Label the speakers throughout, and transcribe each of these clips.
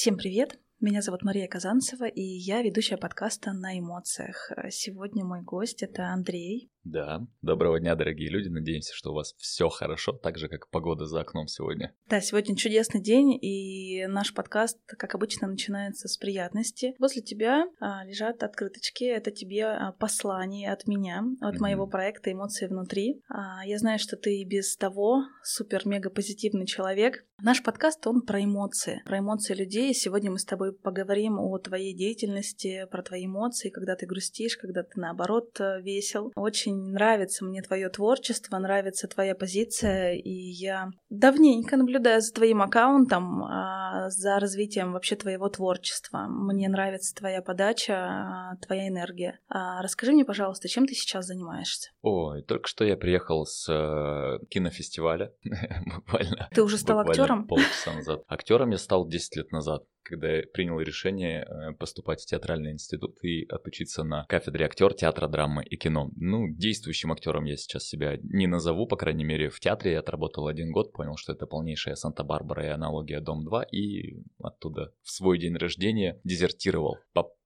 Speaker 1: Всем привет! Меня зовут Мария Казанцева, и я ведущая подкаста «На эмоциях». Сегодня мой гость — это Андрей.
Speaker 2: Да, доброго дня, дорогие люди. Надеемся, что у вас все хорошо, так же, как погода за окном сегодня.
Speaker 1: Да, сегодня чудесный день, и наш подкаст, как обычно, начинается с приятности. Возле тебя а, лежат открыточки. Это тебе а, послание от меня, от mm-hmm. моего проекта «Эмоции внутри». А, я знаю, что ты без того супер-мега-позитивный человек. Наш подкаст, он про эмоции, про эмоции людей. Сегодня мы с тобой поговорим о твоей деятельности, про твои эмоции, когда ты грустишь, когда ты, наоборот, весел. Очень нравится мне твое творчество, нравится твоя позиция, и я давненько наблюдаю за твоим аккаунтом, а, за развитием вообще твоего творчества. Мне нравится твоя подача, твоя энергия. А, расскажи мне, пожалуйста, чем ты сейчас занимаешься?
Speaker 2: Ой, только что я приехал с э, кинофестиваля, буквально.
Speaker 1: Ты уже стал актером?
Speaker 2: Полчаса назад. Актером я стал 10 лет назад когда я принял решение э, поступать в театральный институт и отучиться на кафедре актер театра, драмы и кино. Ну, действующим актером я сейчас себя не назову, по крайней мере, в театре я отработал один год, понял, что это полнейшая Санта-Барбара и аналогия Дом-2, и оттуда в свой день рождения дезертировал.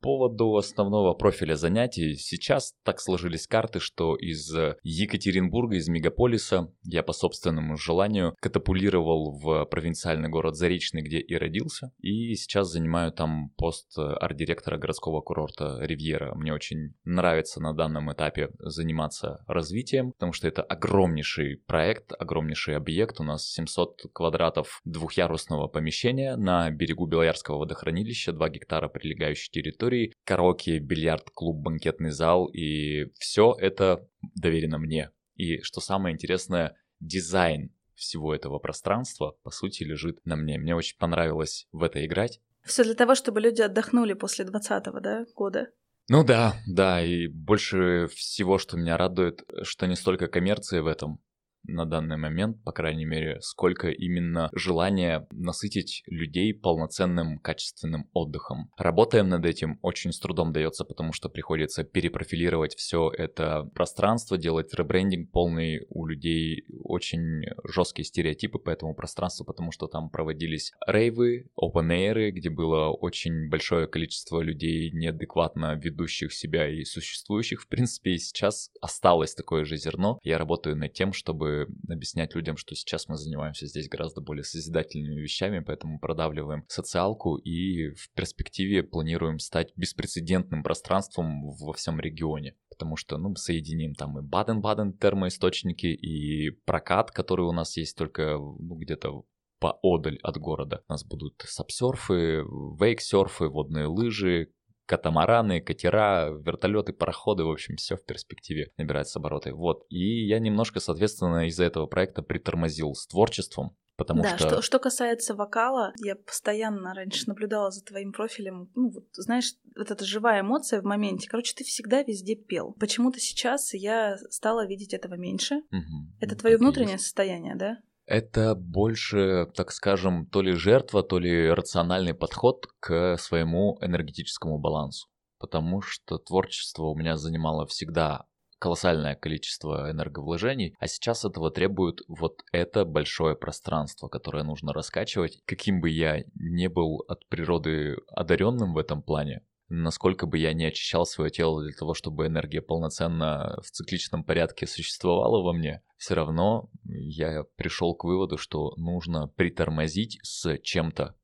Speaker 2: Поводу основного профиля занятий, сейчас так сложились карты, что из Екатеринбурга, из мегаполиса, я по собственному желанию катапулировал в провинциальный город Заречный, где и родился, и сейчас занимаю там пост арт-директора городского курорта Ривьера. Мне очень нравится на данном этапе заниматься развитием, потому что это огромнейший проект, огромнейший объект. У нас 700 квадратов двухъярусного помещения на берегу Белоярского водохранилища, 2 гектара прилегающей территории, караоке, бильярд, клуб, банкетный зал, и все это доверено мне. И что самое интересное, дизайн всего этого пространства, по сути, лежит на мне. Мне очень понравилось в это играть.
Speaker 1: Все для того, чтобы люди отдохнули после 20-го, да, года?
Speaker 2: Ну да, да, и больше всего, что меня радует, что не столько коммерции в этом, на данный момент, по крайней мере, сколько именно желания насытить людей полноценным качественным отдыхом. Работаем над этим, очень с трудом дается, потому что приходится перепрофилировать все это пространство, делать ребрендинг полный у людей, очень жесткие стереотипы по этому пространству, потому что там проводились рейвы, open air, где было очень большое количество людей, неадекватно ведущих себя и существующих. В принципе, и сейчас осталось такое же зерно. Я работаю над тем, чтобы объяснять людям, что сейчас мы занимаемся здесь гораздо более созидательными вещами, поэтому продавливаем социалку и в перспективе планируем стать беспрецедентным пространством во всем регионе потому что, ну, соединим там и Баден-Баден термоисточники, и прокат, который у нас есть только, ну, где-то поодаль от города. У нас будут сапсерфы, вейксерфы, водные лыжи, катамараны, катера, вертолеты, пароходы, в общем, все в перспективе набирается обороты. Вот. И я немножко, соответственно, из-за этого проекта притормозил с творчеством, Потому
Speaker 1: да,
Speaker 2: что...
Speaker 1: что... Что касается вокала, я постоянно раньше наблюдала за твоим профилем. Ну, вот, знаешь, вот эта живая эмоция в моменте. Короче, ты всегда везде пел. Почему-то сейчас я стала видеть этого меньше. Угу. Это твое внутреннее есть. состояние, да?
Speaker 2: Это больше, так скажем, то ли жертва, то ли рациональный подход к своему энергетическому балансу. Потому что творчество у меня занимало всегда колоссальное количество энерговложений, а сейчас этого требует вот это большое пространство, которое нужно раскачивать. Каким бы я не был от природы одаренным в этом плане, насколько бы я не очищал свое тело для того, чтобы энергия полноценно в цикличном порядке существовала во мне, все равно я пришел к выводу, что нужно притормозить с чем-то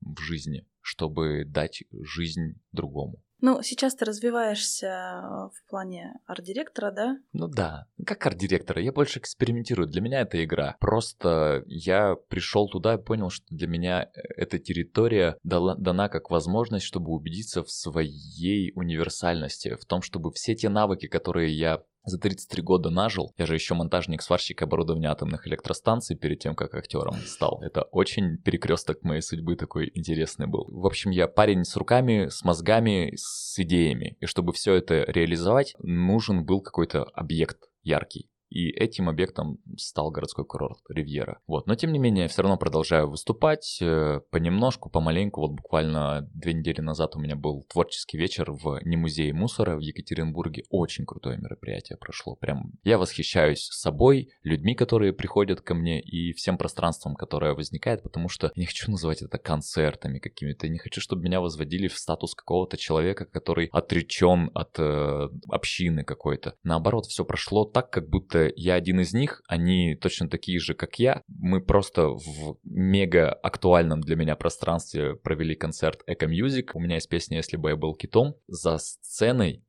Speaker 2: в жизни, чтобы дать жизнь другому.
Speaker 1: Ну, сейчас ты развиваешься э, в плане арт-директора, да?
Speaker 2: Ну да, как арт-директора, я больше экспериментирую. Для меня это игра. Просто я пришел туда и понял, что для меня э, эта территория дала, дана как возможность, чтобы убедиться в своей универсальности, в том, чтобы все те навыки, которые я за 33 года нажил. Я же еще монтажник-сварщик оборудования атомных электростанций перед тем, как актером стал. Это очень перекресток моей судьбы такой интересный был. В общем, я парень с руками, с мозгами, с идеями. И чтобы все это реализовать, нужен был какой-то объект яркий. И этим объектом стал городской курорт Ривьера. Вот, но тем не менее, я все равно продолжаю выступать э, понемножку, помаленьку. Вот буквально две недели назад у меня был творческий вечер в не музее мусора в Екатеринбурге. Очень крутое мероприятие прошло. Прям я восхищаюсь собой, людьми, которые приходят ко мне и всем пространством, которое возникает, потому что я не хочу называть это концертами какими-то. Не хочу, чтобы меня возводили в статус какого-то человека, который отречен от э, общины какой-то. Наоборот, все прошло так, как будто я один из них, они точно такие же, как я. Мы просто в мега актуальном для меня пространстве провели концерт Эко Music. У меня есть песня «Если бы я был китом». За сценой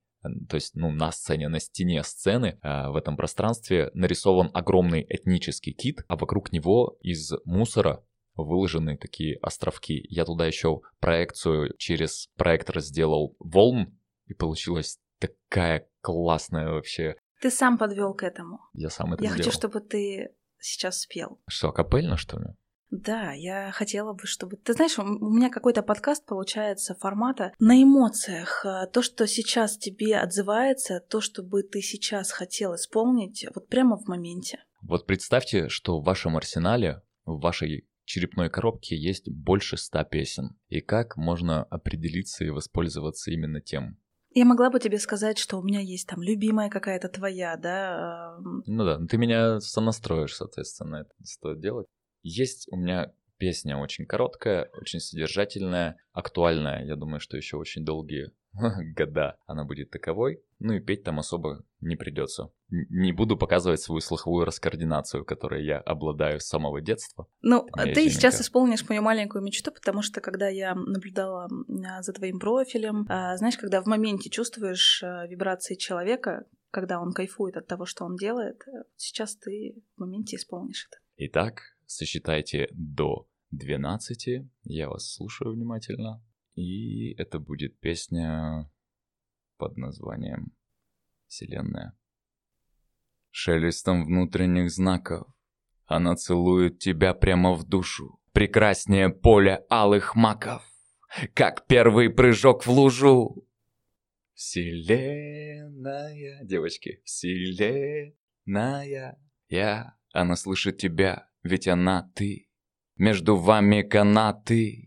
Speaker 2: то есть, ну, на сцене, на стене сцены э, в этом пространстве нарисован огромный этнический кит, а вокруг него из мусора выложены такие островки. Я туда еще проекцию через проектор сделал волн, и получилась такая классная вообще.
Speaker 1: Ты сам подвел к этому.
Speaker 2: Я сам это
Speaker 1: Я
Speaker 2: сделал.
Speaker 1: хочу, чтобы ты сейчас спел.
Speaker 2: Что, капельно, что ли?
Speaker 1: Да, я хотела бы, чтобы... Ты знаешь, у меня какой-то подкаст получается формата на эмоциях. А, то, что сейчас тебе отзывается, то, что бы ты сейчас хотел исполнить, вот прямо в моменте.
Speaker 2: Вот представьте, что в вашем арсенале, в вашей черепной коробке есть больше ста песен. И как можно определиться и воспользоваться именно тем?
Speaker 1: Я могла бы тебе сказать, что у меня есть там любимая какая-то твоя, да?
Speaker 2: Ну да, ты меня сонастроишь, соответственно, это стоит делать. Есть у меня песня очень короткая, очень содержательная, актуальная. Я думаю, что еще очень долгие года она будет таковой. Ну и петь там особо не придется. Не буду показывать свою слуховую раскоординацию, которой я обладаю с самого детства.
Speaker 1: Ну, ты сейчас исполнишь мою маленькую мечту, потому что когда я наблюдала за твоим профилем, а, знаешь, когда в моменте чувствуешь а, вибрации человека, когда он кайфует от того, что он делает, э, сейчас ты в моменте исполнишь это.
Speaker 2: Итак, сосчитайте до 12. Я вас слушаю внимательно. И это будет песня под названием «Вселенная». Шелестом внутренних знаков она целует тебя прямо в душу. Прекраснее поле алых маков, как первый прыжок в лужу. Вселенная, девочки, вселенная, я, она слышит тебя, ведь она ты. Между вами канаты,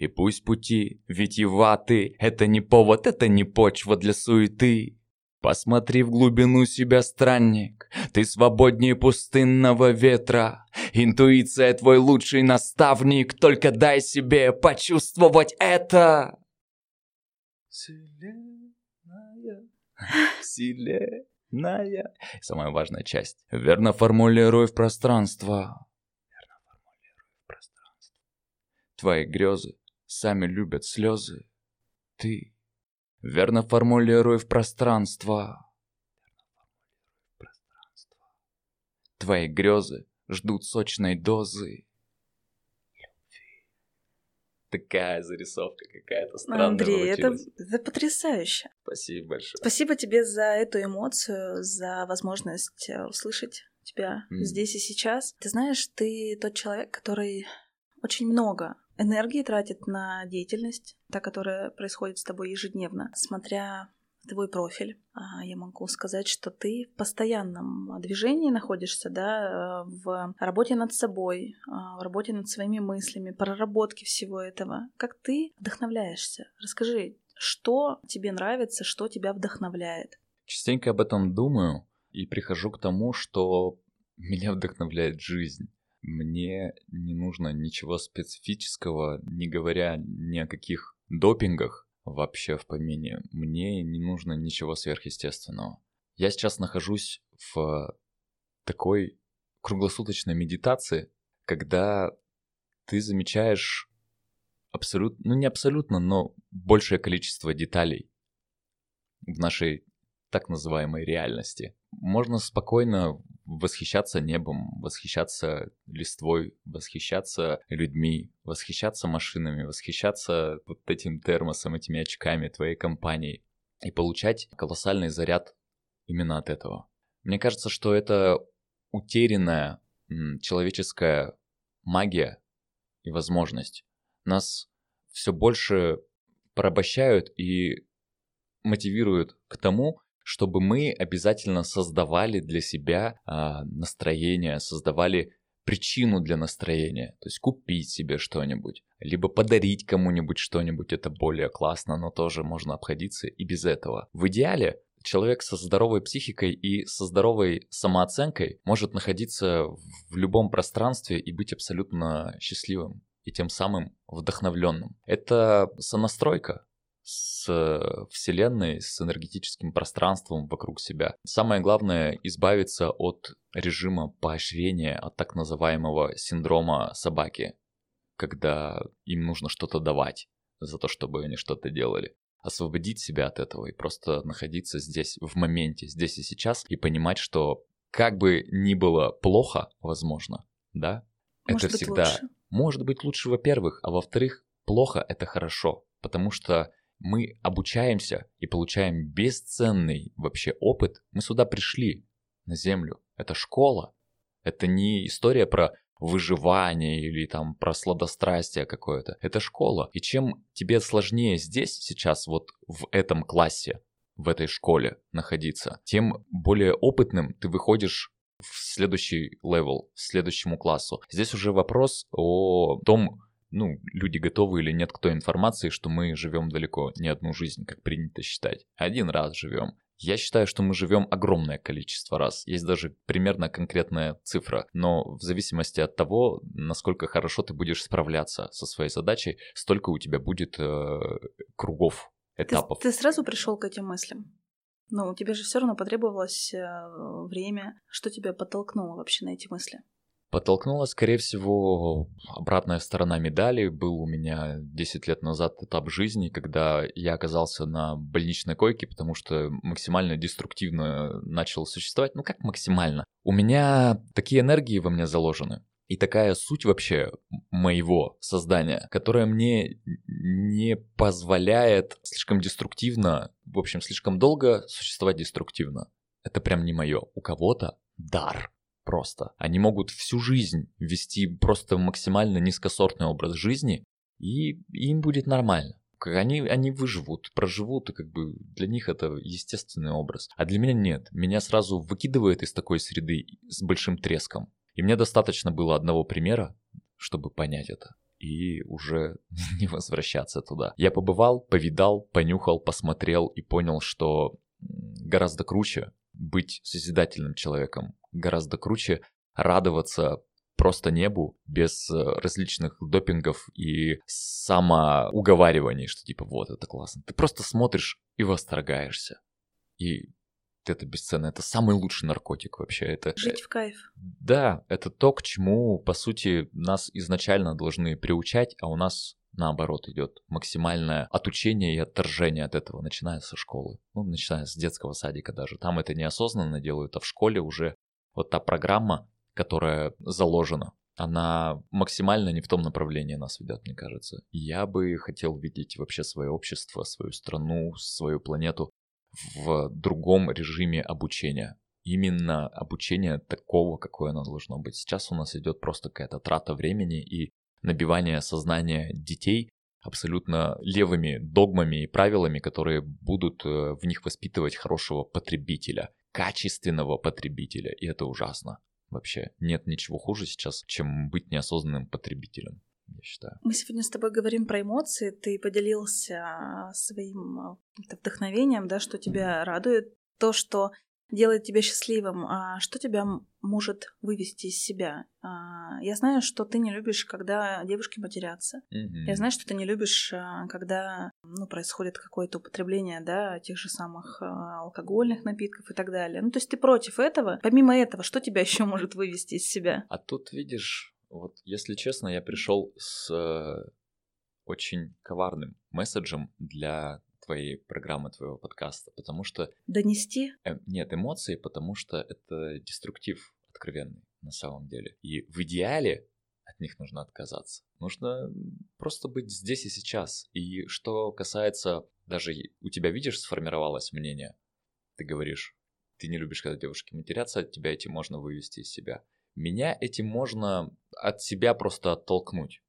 Speaker 2: и пусть пути витиеваты, это не повод, это не почва для суеты. Посмотри в глубину себя, странник, ты свободнее пустынного ветра. Интуиция твой лучший наставник, только дай себе почувствовать это. Вселенная, вселенная. Самая важная часть. Верно формулируй в пространство. Верно формулируй в пространство. Твои грезы сами любят слезы. Ты верно формулируй в пространство. Твои грезы ждут сочной дозы. Такая зарисовка какая-то странная.
Speaker 1: Андрей, это, это потрясающе.
Speaker 2: Спасибо большое.
Speaker 1: Спасибо тебе за эту эмоцию, за возможность э, услышать тебя mm. здесь и сейчас. Ты знаешь, ты тот человек, который очень много энергии тратит на деятельность, та, которая происходит с тобой ежедневно. Смотря твой профиль, а, я могу сказать, что ты в постоянном движении находишься, да, в работе над собой, а, в работе над своими мыслями, проработке всего этого. Как ты вдохновляешься? Расскажи, что тебе нравится, что тебя вдохновляет?
Speaker 2: Частенько об этом думаю и прихожу к тому, что меня вдохновляет жизнь. Мне не нужно ничего специфического, не говоря ни о каких допингах вообще в помине. Мне не нужно ничего сверхъестественного. Я сейчас нахожусь в такой круглосуточной медитации, когда ты замечаешь абсолютно, ну не абсолютно, но большее количество деталей в нашей так называемой реальности. Можно спокойно восхищаться небом, восхищаться листвой, восхищаться людьми, восхищаться машинами, восхищаться вот этим термосом, этими очками твоей компании и получать колоссальный заряд именно от этого. Мне кажется, что это утерянная человеческая магия и возможность. Нас все больше порабощают и мотивируют к тому, чтобы мы обязательно создавали для себя а, настроение, создавали причину для настроения. То есть купить себе что-нибудь, либо подарить кому-нибудь что-нибудь, это более классно, но тоже можно обходиться и без этого. В идеале человек со здоровой психикой и со здоровой самооценкой может находиться в любом пространстве и быть абсолютно счастливым и тем самым вдохновленным. Это сонастройка с Вселенной, с энергетическим пространством вокруг себя. Самое главное избавиться от режима поощрения, от так называемого синдрома собаки, когда им нужно что-то давать за то, чтобы они что-то делали освободить себя от этого и просто находиться здесь, в моменте, здесь и сейчас, и понимать, что как бы ни было плохо, возможно, да,
Speaker 1: может
Speaker 2: это всегда
Speaker 1: лучше.
Speaker 2: может быть лучше, во-первых, а во-вторых, плохо это хорошо, потому что мы обучаемся и получаем бесценный вообще опыт. Мы сюда пришли, на Землю. Это школа. Это не история про выживание или там про сладострастие какое-то. Это школа. И чем тебе сложнее здесь сейчас, вот в этом классе, в этой школе находиться, тем более опытным ты выходишь в следующий level, следующему классу. Здесь уже вопрос о том, ну, люди готовы или нет к той информации, что мы живем далеко не одну жизнь, как принято считать. Один раз живем. Я считаю, что мы живем огромное количество раз. Есть даже примерно конкретная цифра. Но в зависимости от того, насколько хорошо ты будешь справляться со своей задачей, столько у тебя будет э, кругов,
Speaker 1: Ты,
Speaker 2: этапов.
Speaker 1: ты сразу пришел к этим мыслям? Ну, тебе же все равно потребовалось э, время. Что тебя подтолкнуло вообще на эти мысли?
Speaker 2: Подтолкнула, скорее всего, обратная сторона медали. Был у меня 10 лет назад этап жизни, когда я оказался на больничной койке, потому что максимально деструктивно начал существовать. Ну как максимально? У меня такие энергии во мне заложены. И такая суть вообще моего создания, которая мне не позволяет слишком деструктивно, в общем, слишком долго существовать деструктивно. Это прям не мое. У кого-то дар просто. Они могут всю жизнь вести просто максимально низкосортный образ жизни, и им будет нормально. Они, они выживут, проживут, и как бы для них это естественный образ. А для меня нет. Меня сразу выкидывает из такой среды с большим треском. И мне достаточно было одного примера, чтобы понять это. И уже не возвращаться туда. Я побывал, повидал, понюхал, посмотрел и понял, что гораздо круче быть созидательным человеком, гораздо круче радоваться просто небу без э, различных допингов и самоуговариваний, что типа вот это классно. Ты просто смотришь и восторгаешься. И это бесценно. Это самый лучший наркотик вообще. Это,
Speaker 1: Жить в кайф.
Speaker 2: да, это то, к чему, по сути, нас изначально должны приучать, а у нас наоборот идет максимальное отучение и отторжение от этого, начиная со школы. Ну, начиная с детского садика даже. Там это неосознанно делают, а в школе уже вот та программа, которая заложена, она максимально не в том направлении нас ведет, мне кажется. Я бы хотел видеть вообще свое общество, свою страну, свою планету в другом режиме обучения. Именно обучение такого, какое оно должно быть. Сейчас у нас идет просто какая-то трата времени и набивание сознания детей абсолютно левыми догмами и правилами, которые будут э, в них воспитывать хорошего потребителя, качественного потребителя, и это ужасно. Вообще нет ничего хуже сейчас, чем быть неосознанным потребителем, я считаю.
Speaker 1: Мы сегодня с тобой говорим про эмоции. Ты поделился своим а, вдохновением, да, что тебя радует, то, что делает тебя счастливым. А что тебя может вывести из себя? А, Я знаю, что ты не любишь, когда девушки матерятся. Я знаю, что ты не любишь, а, когда ну, происходит какое-то употребление да, тех же самых а, алкогольных напитков и так далее. Ну, то есть ты против этого. Помимо этого, что тебя еще может вывести из себя?
Speaker 2: А тут, видишь, вот если честно, я пришел с э, очень коварным месседжем для твоей программы, твоего подкаста, потому что
Speaker 1: Донести?
Speaker 2: э, нет эмоций, потому что это деструктив откровенный на самом деле. И в идеале от них нужно отказаться. Нужно просто быть здесь и сейчас. И что касается, даже у тебя, видишь, сформировалось мнение, ты говоришь, ты не любишь, когда девушки матерятся, от тебя этим можно вывести из себя. Меня этим можно от себя просто оттолкнуть.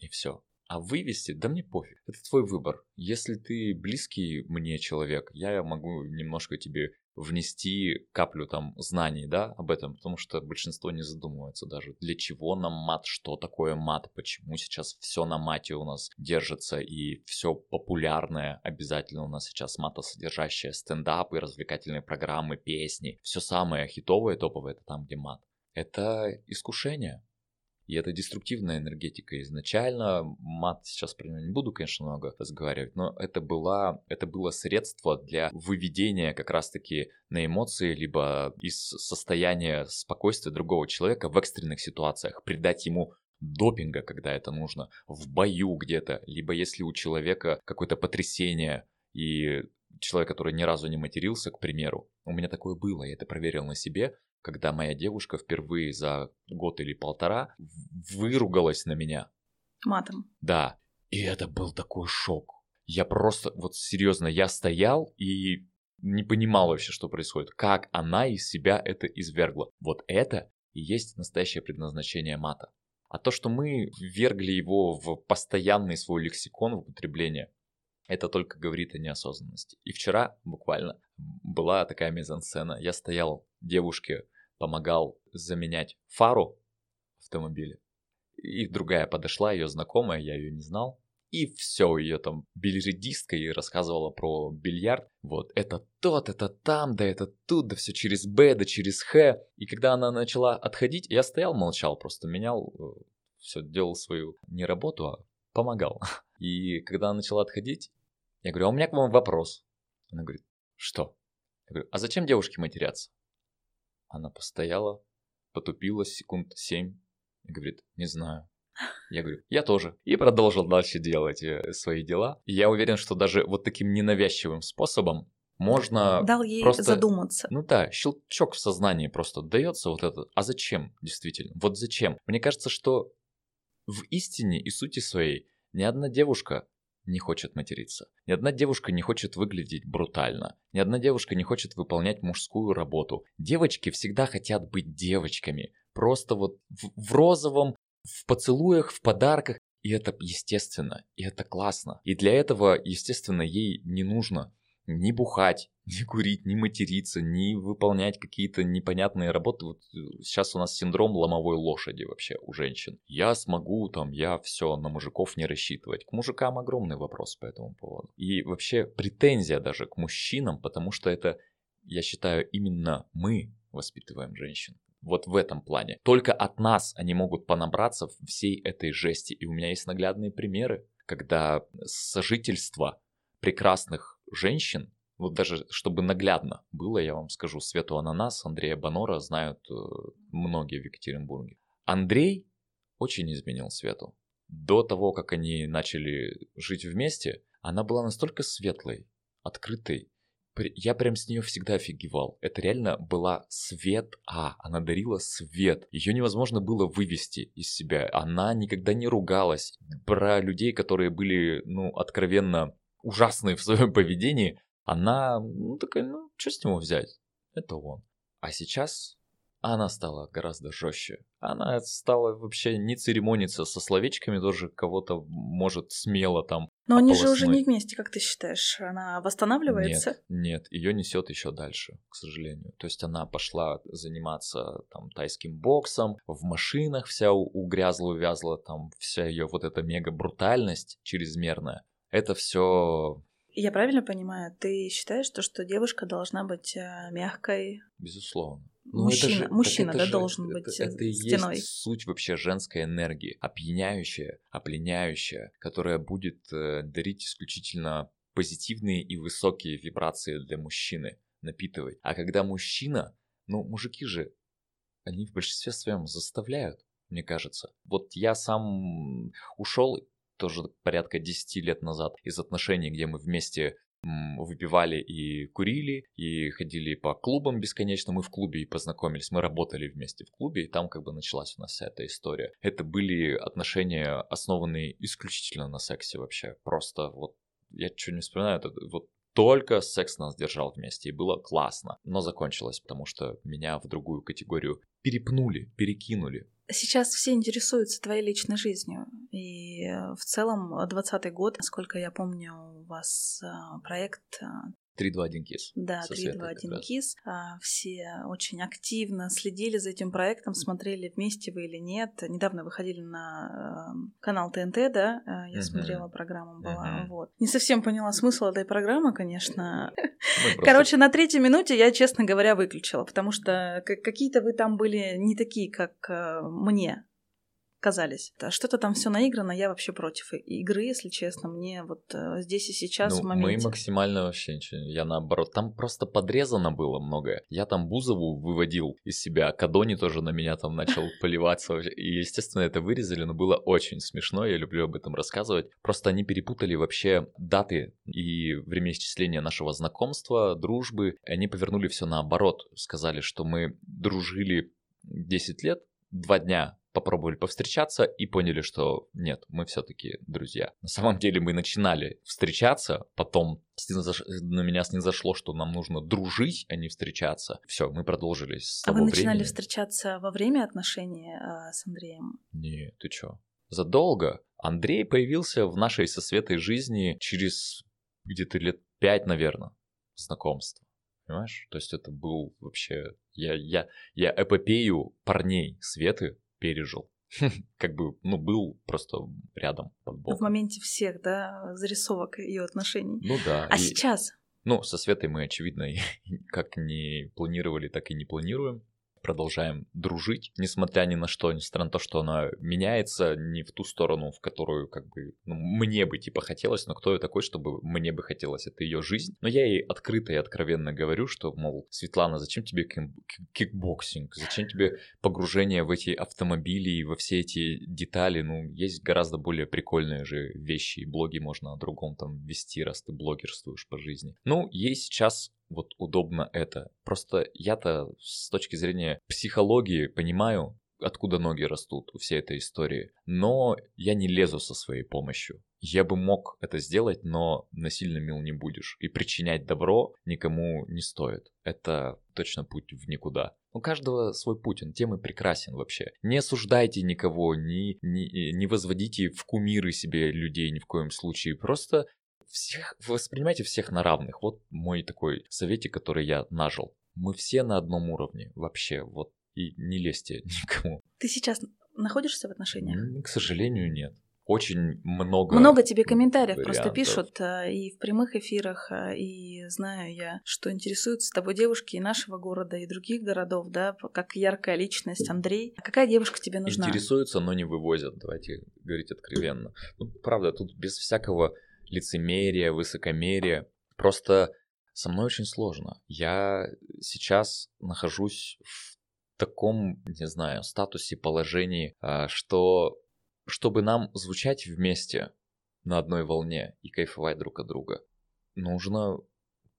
Speaker 2: И все. А вывести, да мне пофиг. Это твой выбор. Если ты близкий мне человек, я могу немножко тебе внести каплю там знаний, да, об этом, потому что большинство не задумывается даже, для чего нам мат, что такое мат, почему сейчас все на мате у нас держится и все популярное обязательно у нас сейчас матосодержащее, стендапы, развлекательные программы, песни, все самое хитовое, топовое, это там, где мат. Это искушение, и это деструктивная энергетика изначально. Мат сейчас про него не буду, конечно, много разговаривать, но это, была, это было средство для выведения как раз-таки на эмоции, либо из состояния спокойствия другого человека в экстренных ситуациях, придать ему допинга, когда это нужно, в бою где-то, либо если у человека какое-то потрясение, и человек, который ни разу не матерился, к примеру, у меня такое было, я это проверил на себе, когда моя девушка впервые за год или полтора выругалась на меня.
Speaker 1: Матом.
Speaker 2: Да. И это был такой шок. Я просто, вот серьезно, я стоял и не понимал вообще, что происходит. Как она из себя это извергла. Вот это и есть настоящее предназначение мата. А то, что мы ввергли его в постоянный свой лексикон в употребление, это только говорит о неосознанности. И вчера буквально была такая мизансцена. Я стоял девушке помогал заменять фару в автомобиле. И другая подошла, ее знакомая, я ее не знал. И все, ее там бильярдистка и рассказывала про бильярд. Вот, это тот, это там, да это тут, да все через Б, да через Х. И когда она начала отходить, я стоял, молчал, просто менял, э, все, делал свою не работу, а помогал. И когда она начала отходить, я говорю, а у меня к вам вопрос. Она говорит, что? Я говорю, а зачем девушки матерятся? Она постояла, потупилась секунд семь и говорит, не знаю. Я говорю, я тоже. И продолжил дальше делать э, свои дела. И я уверен, что даже вот таким ненавязчивым способом можно
Speaker 1: Дал ей
Speaker 2: просто,
Speaker 1: задуматься.
Speaker 2: Ну да, щелчок в сознании просто дается вот этот. А зачем, действительно? Вот зачем? Мне кажется, что в истине и сути своей ни одна девушка не хочет материться. Ни одна девушка не хочет выглядеть брутально. Ни одна девушка не хочет выполнять мужскую работу. Девочки всегда хотят быть девочками. Просто вот в, в розовом, в поцелуях, в подарках. И это естественно, и это классно. И для этого, естественно, ей не нужно не бухать, не курить, не материться, не выполнять какие-то непонятные работы. Вот э, сейчас у нас синдром ломовой лошади вообще у женщин. Я смогу, там, я все, на мужиков не рассчитывать. К мужикам огромный вопрос по этому поводу. И вообще претензия даже к мужчинам, потому что это, я считаю, именно мы воспитываем женщин. Вот в этом плане. Только от нас они могут понабраться всей этой жести. И у меня есть наглядные примеры, когда сожительство прекрасных женщин, вот даже чтобы наглядно было, я вам скажу, Свету Ананас, Андрея Банора знают э, многие в Екатеринбурге. Андрей очень изменил Свету. До того, как они начали жить вместе, она была настолько светлой, открытой. Я прям с нее всегда офигевал. Это реально была свет А. Она дарила свет. Ее невозможно было вывести из себя. Она никогда не ругалась. Про людей, которые были, ну, откровенно ужасной в своем поведении, она, ну, такая, ну, что с него взять? Это он. А сейчас она стала гораздо жестче. Она стала вообще не церемониться со словечками, тоже кого-то может смело там.
Speaker 1: Но они же уже не вместе, как ты считаешь? Она восстанавливается?
Speaker 2: Нет, нет, ее несет еще дальше, к сожалению. То есть она пошла заниматься там тайским боксом, в машинах вся угрязла, увязла, там вся ее вот эта мега брутальность чрезмерная это все.
Speaker 1: Я правильно понимаю, ты считаешь, то, что девушка должна быть э, мягкой?
Speaker 2: Безусловно.
Speaker 1: Мужчина, ну, же, мужчина да, же, должен
Speaker 2: это,
Speaker 1: быть
Speaker 2: это, это
Speaker 1: стеной.
Speaker 2: есть суть вообще женской энергии, опьяняющая, опленяющая, которая будет э, дарить исключительно позитивные и высокие вибрации для мужчины, напитывать. А когда мужчина, ну, мужики же, они в большинстве своем заставляют, мне кажется. Вот я сам ушел тоже порядка 10 лет назад из отношений, где мы вместе выпивали и курили, и ходили по клубам бесконечно. Мы в клубе и познакомились, мы работали вместе в клубе, и там как бы началась у нас вся эта история. Это были отношения, основанные исключительно на сексе вообще. Просто вот я что не вспоминаю, это вот только секс нас держал вместе, и было классно. Но закончилось, потому что меня в другую категорию перепнули, перекинули.
Speaker 1: Сейчас все интересуются твоей личной жизнью. И э, в целом, 20 год, насколько я помню, у вас а, проект
Speaker 2: 3-2-1 КИС.
Speaker 1: Да, 3-2-1 КИС. А, все очень активно следили за этим проектом, смотрели, вместе вы или нет. Недавно выходили на э, канал ТНТ, да, э, я uh-huh. смотрела, программа была. Uh-huh. Вот. Не совсем поняла смысл этой программы, конечно. Короче, на третьей минуте я, честно говоря, выключила, потому что какие-то вы там были не такие, как э, мне казались. Что-то там все наиграно, я вообще против игры, если честно. Мне вот э, здесь и сейчас ну, в моменте...
Speaker 2: Мы максимально вообще ничего. Я наоборот, там просто подрезано было многое. Я там Бузову выводил из себя, Кадони тоже на меня там начал поливаться. И, естественно, это вырезали, но было очень смешно, я люблю об этом рассказывать. Просто они перепутали вообще даты и время исчисления нашего знакомства, дружбы. Они повернули все наоборот. Сказали, что мы дружили 10 лет, два дня попробовали повстречаться и поняли, что нет, мы все-таки друзья. На самом деле мы начинали встречаться, потом на меня снизошло, что нам нужно дружить, а не встречаться. Все, мы продолжили с
Speaker 1: того А вы начинали времени. встречаться во время отношений э, с Андреем?
Speaker 2: Не, ты чё? Задолго. Андрей появился в нашей со Светой жизни через где-то лет пять, наверное, знакомства. Понимаешь? То есть это был вообще... Я, я, я эпопею парней Светы пережил. Как бы, ну, был просто рядом под боком.
Speaker 1: В моменте всех, да, зарисовок ее отношений.
Speaker 2: Ну да.
Speaker 1: А и, сейчас?
Speaker 2: Ну, со Светой мы, очевидно, как не планировали, так и не планируем продолжаем дружить, несмотря ни на что, несмотря на то, что она меняется не в ту сторону, в которую как бы ну, мне бы типа хотелось, но кто я такой, чтобы мне бы хотелось, это ее жизнь. Но я ей открыто и откровенно говорю, что, мол, Светлана, зачем тебе кикбоксинг, зачем тебе погружение в эти автомобили и во все эти детали, ну, есть гораздо более прикольные же вещи, блоги можно о другом там вести, раз ты блогерствуешь по жизни. Ну, ей сейчас вот удобно это. Просто я-то с точки зрения психологии понимаю, откуда ноги растут у всей этой истории. Но я не лезу со своей помощью. Я бы мог это сделать, но насильно мил не будешь. И причинять добро никому не стоит. Это точно путь в никуда. У каждого свой путь, он тем и прекрасен вообще. Не осуждайте никого, не, не, не возводите в кумиры себе людей ни в коем случае. Просто всех, воспринимайте всех на равных. Вот мой такой советик, который я нажил. Мы все на одном уровне вообще, вот и не лезьте никому.
Speaker 1: Ты сейчас находишься в отношениях?
Speaker 2: К сожалению, нет. Очень много.
Speaker 1: Много тебе комментариев вариантов. просто пишут э, и в прямых эфирах, э, и знаю я, что интересуются тобой девушки и нашего города, и других городов, да, как яркая личность Андрей. А какая девушка тебе нужна?
Speaker 2: Интересуются, но не вывозят, давайте говорить откровенно. Ну, правда, тут без всякого лицемерие, высокомерие. Просто со мной очень сложно. Я сейчас нахожусь в таком, не знаю, статусе, положении, а, что чтобы нам звучать вместе на одной волне и кайфовать друг от друга, нужно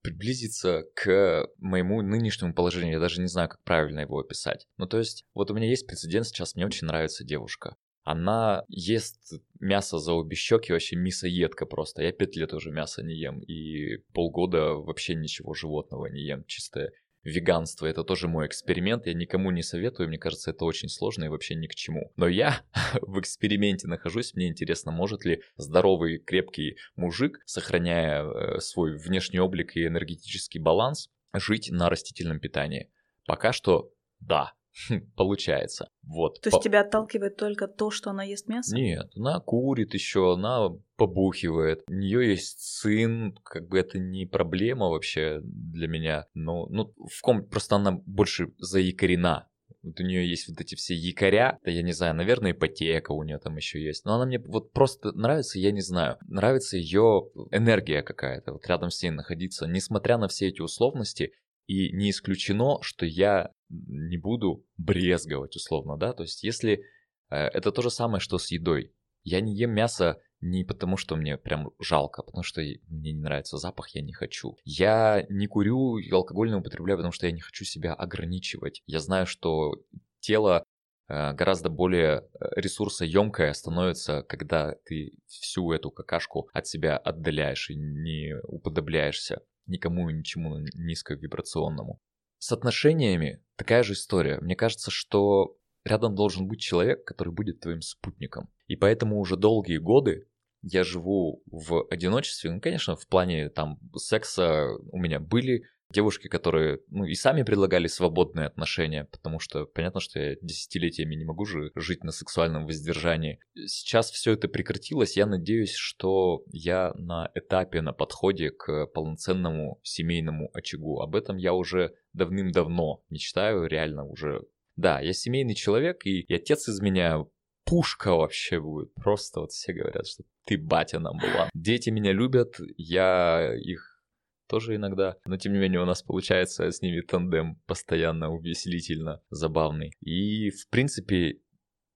Speaker 2: приблизиться к моему нынешнему положению. Я даже не знаю, как правильно его описать. Ну, то есть, вот у меня есть прецедент сейчас, мне очень нравится девушка она ест мясо за обе щеки, вообще мясоедка просто. Я пять лет уже мясо не ем, и полгода вообще ничего животного не ем, чистое веганство это тоже мой эксперимент, я никому не советую, мне кажется, это очень сложно и вообще ни к чему. Но я в эксперименте нахожусь, мне интересно, может ли здоровый, крепкий мужик, сохраняя э, свой внешний облик и энергетический баланс, жить на растительном питании. Пока что да, получается. Вот.
Speaker 1: То есть По... тебя отталкивает только то, что она ест мясо?
Speaker 2: Нет, она курит еще, она побухивает. У нее есть сын, как бы это не проблема вообще для меня. Но ну, в ком просто она больше заикарена. Вот у нее есть вот эти все якоря, да я не знаю, наверное, ипотека у нее там еще есть. Но она мне вот просто нравится, я не знаю. Нравится ее энергия какая-то, вот рядом с ней находиться. Несмотря на все эти условности, и не исключено, что я не буду брезговать, условно, да, то есть если э, это то же самое, что с едой. Я не ем мясо не потому, что мне прям жалко, а потому что мне не нравится запах, я не хочу. Я не курю и алкоголь не употребляю, потому что я не хочу себя ограничивать. Я знаю, что тело э, гораздо более э, ресурсоемкое становится, когда ты всю эту какашку от себя отдаляешь и не уподобляешься никому и ничему низковибрационному. С отношениями такая же история. Мне кажется, что рядом должен быть человек, который будет твоим спутником. И поэтому уже долгие годы я живу в одиночестве. Ну, конечно, в плане там секса у меня были девушки, которые ну, и сами предлагали свободные отношения, потому что понятно, что я десятилетиями не могу же жить на сексуальном воздержании. Сейчас все это прекратилось. Я надеюсь, что я на этапе, на подходе к полноценному семейному очагу. Об этом я уже давным-давно мечтаю, реально уже. Да, я семейный человек, и, и отец из меня пушка вообще будет. Просто вот все говорят, что ты батя нам была. Дети меня любят, я их тоже иногда. Но тем не менее у нас получается с ними тандем постоянно увеселительно, забавный. И в принципе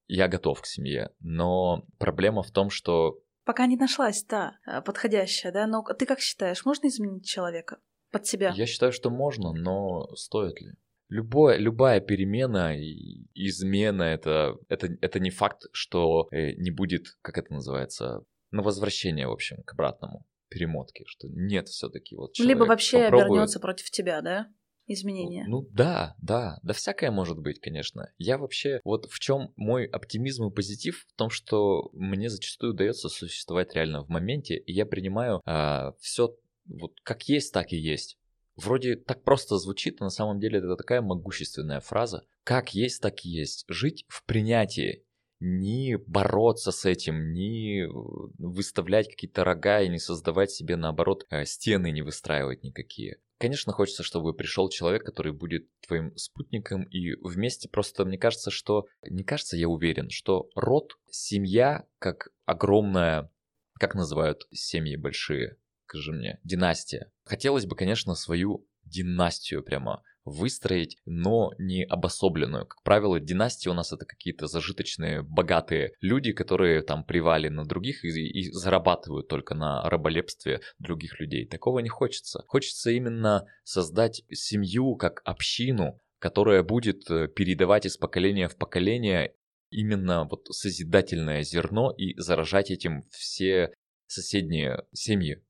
Speaker 2: я готов к семье. Но проблема в том, что...
Speaker 1: Пока не нашлась та э, подходящая, да? Но ты как считаешь, можно изменить человека под себя?
Speaker 2: Я считаю, что можно, но стоит ли? Любое, любая перемена и измена это, это, это не факт, что э, не будет, как это называется, на возвращение, в общем, к обратному перемотке, что нет все-таки вот
Speaker 1: Либо вообще попробует... обернется против тебя, да? Изменения.
Speaker 2: Ну, ну да, да, да всякое может быть, конечно. Я вообще, вот в чем мой оптимизм и позитив, в том, что мне зачастую удается существовать реально в моменте, и я принимаю а, все вот как есть, так и есть. Вроде так просто звучит, но на самом деле это такая могущественная фраза. Как есть, так и есть. Жить в принятии. Не бороться с этим, не э, выставлять какие-то рога и не создавать себе, наоборот, э, стены не выстраивать никакие. Конечно, хочется, чтобы пришел человек, который будет твоим спутником, и вместе просто, мне кажется, что... Не кажется, я уверен, что род, семья, как огромная... Как называют семьи большие? скажи мне, династия. Хотелось бы, конечно, свою династию прямо выстроить, но не обособленную. Как правило, династии у нас это какие-то зажиточные, богатые люди, которые там привали на других и, и зарабатывают только на раболепстве других людей. Такого не хочется. Хочется именно создать семью как общину, которая будет э, передавать из поколения в поколение именно вот созидательное зерно и заражать этим все соседние семьи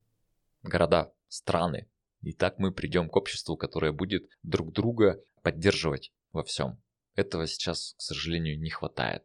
Speaker 2: города, страны. И так мы придем к обществу, которое будет друг друга поддерживать во всем. Этого сейчас, к сожалению, не хватает.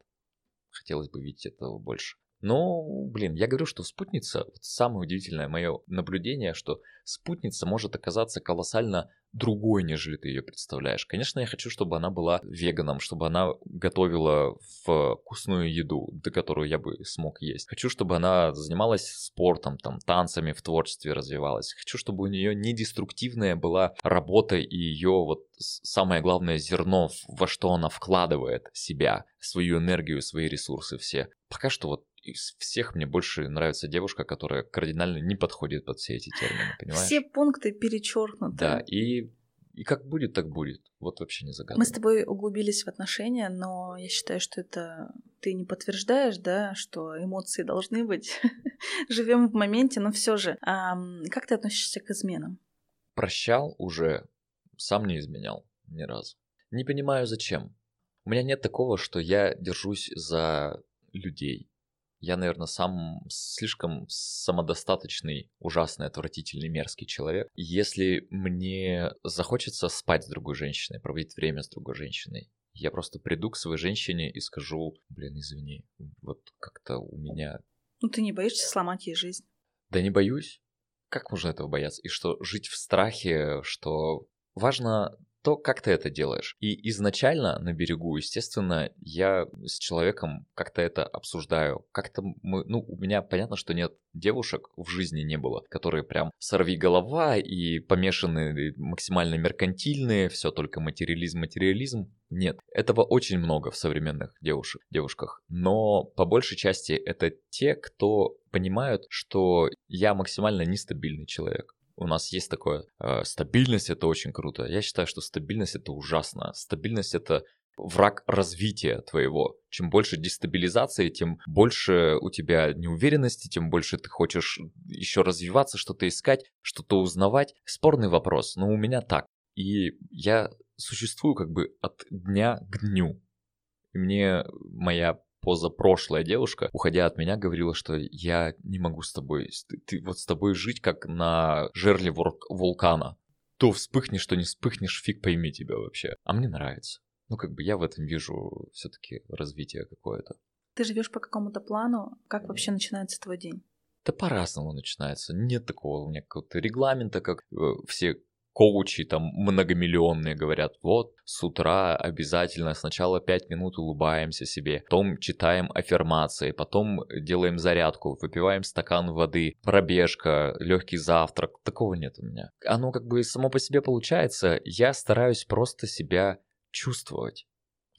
Speaker 2: Хотелось бы видеть этого больше. Но, блин, я говорю, что спутница, вот самое удивительное мое наблюдение, что спутница может оказаться колоссально другой, нежели ты ее представляешь. Конечно, я хочу, чтобы она была веганом, чтобы она готовила вкусную еду, до которую я бы смог есть. Хочу, чтобы она занималась спортом, там, танцами в творчестве развивалась. Хочу, чтобы у нее не деструктивная была работа и ее вот самое главное зерно, во что она вкладывает себя, свою энергию, свои ресурсы все. Пока что вот из всех мне больше нравится девушка, которая кардинально не подходит под все эти термины, понимаешь?
Speaker 1: Все пункты перечеркнуты.
Speaker 2: Да, и, и как будет, так будет. Вот вообще не загадывай.
Speaker 1: Мы с тобой углубились в отношения, но я считаю, что это ты не подтверждаешь, да, что эмоции должны быть. Живем в моменте, но все же. А, как ты относишься к изменам?
Speaker 2: Прощал уже, сам не изменял ни разу. Не понимаю, зачем. У меня нет такого, что я держусь за людей. Я, наверное, сам слишком самодостаточный, ужасный, отвратительный, мерзкий человек. Если мне захочется спать с другой женщиной, проводить время с другой женщиной, я просто приду к своей женщине и скажу, блин, извини, вот как-то у меня...
Speaker 1: Ну ты не боишься сломать ей жизнь?
Speaker 2: Да не боюсь. Как можно этого бояться? И что жить в страхе, что важно то, как ты это делаешь. И изначально на берегу, естественно, я с человеком как-то это обсуждаю. Как-то мы, ну, у меня понятно, что нет девушек в жизни не было, которые прям сорви голова и помешаны максимально меркантильные, все только материализм, материализм. Нет, этого очень много в современных девушек, девушках. Но по большей части это те, кто понимают, что я максимально нестабильный человек у нас есть такое, э, стабильность это очень круто. Я считаю, что стабильность это ужасно. Стабильность это враг развития твоего. Чем больше дестабилизации, тем больше у тебя неуверенности, тем больше ты хочешь еще развиваться, что-то искать, что-то узнавать. Спорный вопрос, но у меня так. И я существую как бы от дня к дню. И мне моя позапрошлая девушка, уходя от меня, говорила, что я не могу с тобой, ты, ты вот с тобой жить как на жерле вулкана. То вспыхнешь, то не вспыхнешь, фиг пойми тебя вообще. А мне нравится. Ну, как бы я в этом вижу все-таки развитие какое-то.
Speaker 1: Ты живешь по какому-то плану, как вообще начинается твой день?
Speaker 2: Да по-разному начинается. Нет такого у меня какого-то регламента, как э, все коучи там многомиллионные говорят, вот с утра обязательно сначала 5 минут улыбаемся себе, потом читаем аффирмации, потом делаем зарядку, выпиваем стакан воды, пробежка, легкий завтрак. Такого нет у меня. Оно как бы само по себе получается. Я стараюсь просто себя чувствовать.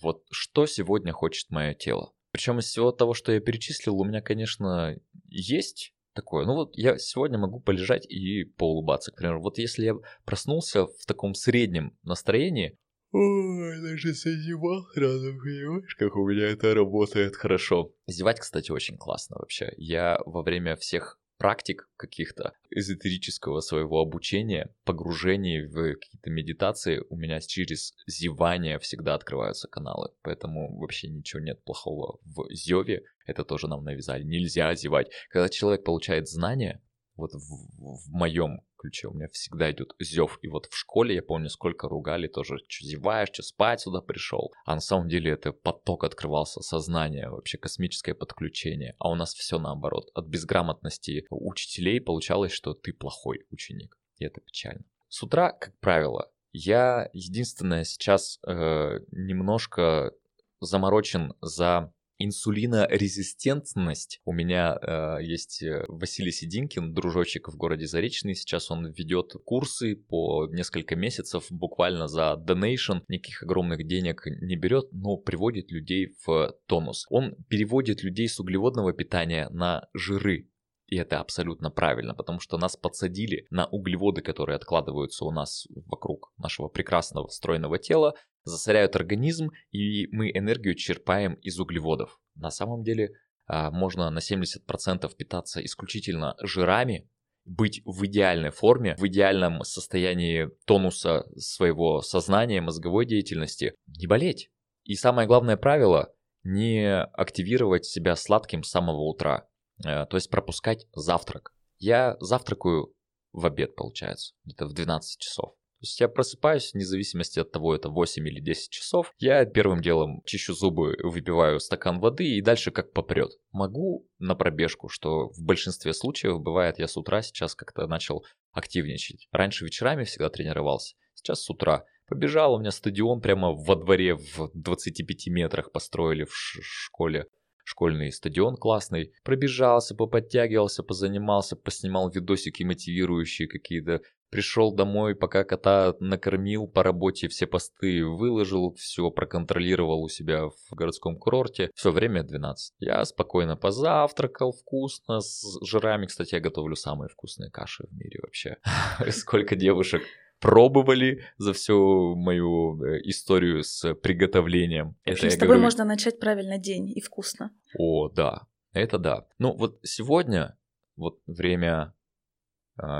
Speaker 2: Вот что сегодня хочет мое тело. Причем из всего того, что я перечислил, у меня, конечно, есть такое. Ну вот я сегодня могу полежать и поулыбаться, к примеру. Вот если я проснулся в таком среднем настроении, Ой, даже зазевал сразу, понимаешь, как у меня это работает хорошо. Зевать, кстати, очень классно вообще. Я во время всех практик каких-то эзотерического своего обучения, погружений в какие-то медитации, у меня через зевание всегда открываются каналы. Поэтому вообще ничего нет плохого в зеве. Это тоже нам навязали. Нельзя зевать. Когда человек получает знания, вот в, в моем ключе у меня всегда идет зев. И вот в школе я помню, сколько ругали тоже, что зеваешь, что спать сюда пришел. А на самом деле это поток открывался, сознание, вообще космическое подключение. А у нас все наоборот. От безграмотности учителей получалось, что ты плохой ученик. И это печально. С утра, как правило, я единственное сейчас э, немножко заморочен за инсулинорезистентность. У меня э, есть э, Василий Сидинкин, дружочек в городе Заречный. Сейчас он ведет курсы по несколько месяцев буквально за donation. Никаких огромных денег не берет, но приводит людей в тонус. Он переводит людей с углеводного питания на жиры. И это абсолютно правильно, потому что нас подсадили на углеводы, которые откладываются у нас вокруг нашего прекрасного стройного тела, засоряют организм, и мы энергию черпаем из углеводов. На самом деле а, можно на 70% питаться исключительно жирами, быть в идеальной форме, в идеальном состоянии тонуса своего сознания, мозговой деятельности, не болеть. И самое главное правило – не активировать себя сладким с самого утра. Э, то есть пропускать завтрак. Я завтракаю в обед, получается, где-то в 12 часов. То есть я просыпаюсь, вне зависимости от того, это 8 или 10 часов. Я первым делом чищу зубы, выпиваю стакан воды и дальше как попрет. Могу на пробежку, что в большинстве случаев бывает, я с утра сейчас как-то начал активничать. Раньше вечерами всегда тренировался, сейчас с утра. Побежал, у меня стадион прямо во дворе в 25 метрах построили в школе школьный стадион классный, пробежался, поподтягивался, позанимался, поснимал видосики мотивирующие какие-то, пришел домой, пока кота накормил по работе, все посты выложил, все проконтролировал у себя в городском курорте. Все время 12. Я спокойно позавтракал, вкусно, с жирами. Кстати, я готовлю самые вкусные каши в мире вообще. Сколько девушек пробовали за всю мою э, историю с приготовлением.
Speaker 1: В общем, это, с тобой говорю... можно начать правильно день и вкусно.
Speaker 2: О, да, это да. Ну вот сегодня, вот время